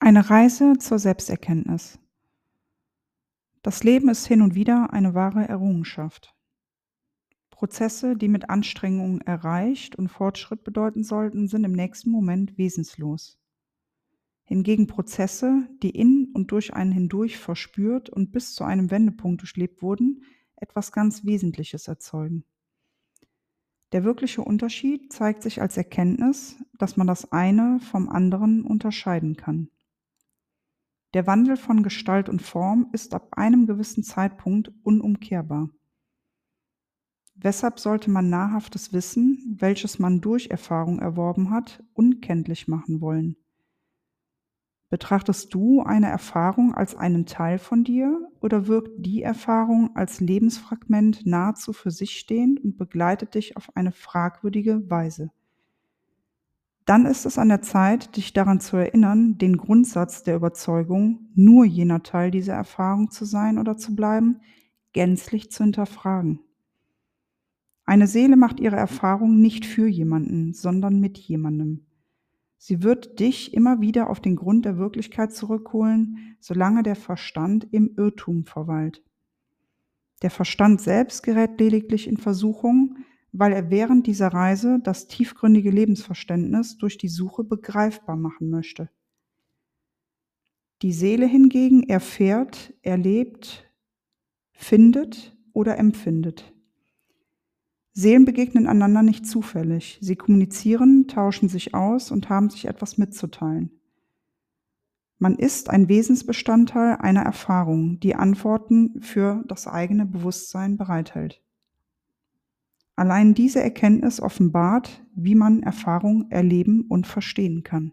Eine Reise zur Selbsterkenntnis. Das Leben ist hin und wieder eine wahre Errungenschaft. Prozesse, die mit Anstrengung erreicht und Fortschritt bedeuten sollten, sind im nächsten Moment wesenslos. Hingegen Prozesse, die in und durch einen hindurch verspürt und bis zu einem Wendepunkt durchlebt wurden, etwas ganz Wesentliches erzeugen. Der wirkliche Unterschied zeigt sich als Erkenntnis, dass man das eine vom anderen unterscheiden kann. Der Wandel von Gestalt und Form ist ab einem gewissen Zeitpunkt unumkehrbar. Weshalb sollte man nahrhaftes Wissen, welches man durch Erfahrung erworben hat, unkenntlich machen wollen? Betrachtest du eine Erfahrung als einen Teil von dir oder wirkt die Erfahrung als Lebensfragment nahezu für sich stehend und begleitet dich auf eine fragwürdige Weise? Dann ist es an der Zeit, dich daran zu erinnern, den Grundsatz der Überzeugung, nur jener Teil dieser Erfahrung zu sein oder zu bleiben, gänzlich zu hinterfragen. Eine Seele macht ihre Erfahrung nicht für jemanden, sondern mit jemandem. Sie wird dich immer wieder auf den Grund der Wirklichkeit zurückholen, solange der Verstand im Irrtum verweilt. Der Verstand selbst gerät lediglich in Versuchung, weil er während dieser Reise das tiefgründige Lebensverständnis durch die Suche begreifbar machen möchte. Die Seele hingegen erfährt, erlebt, findet oder empfindet. Seelen begegnen einander nicht zufällig. Sie kommunizieren, tauschen sich aus und haben sich etwas mitzuteilen. Man ist ein Wesensbestandteil einer Erfahrung, die Antworten für das eigene Bewusstsein bereithält. Allein diese Erkenntnis offenbart, wie man Erfahrung erleben und verstehen kann.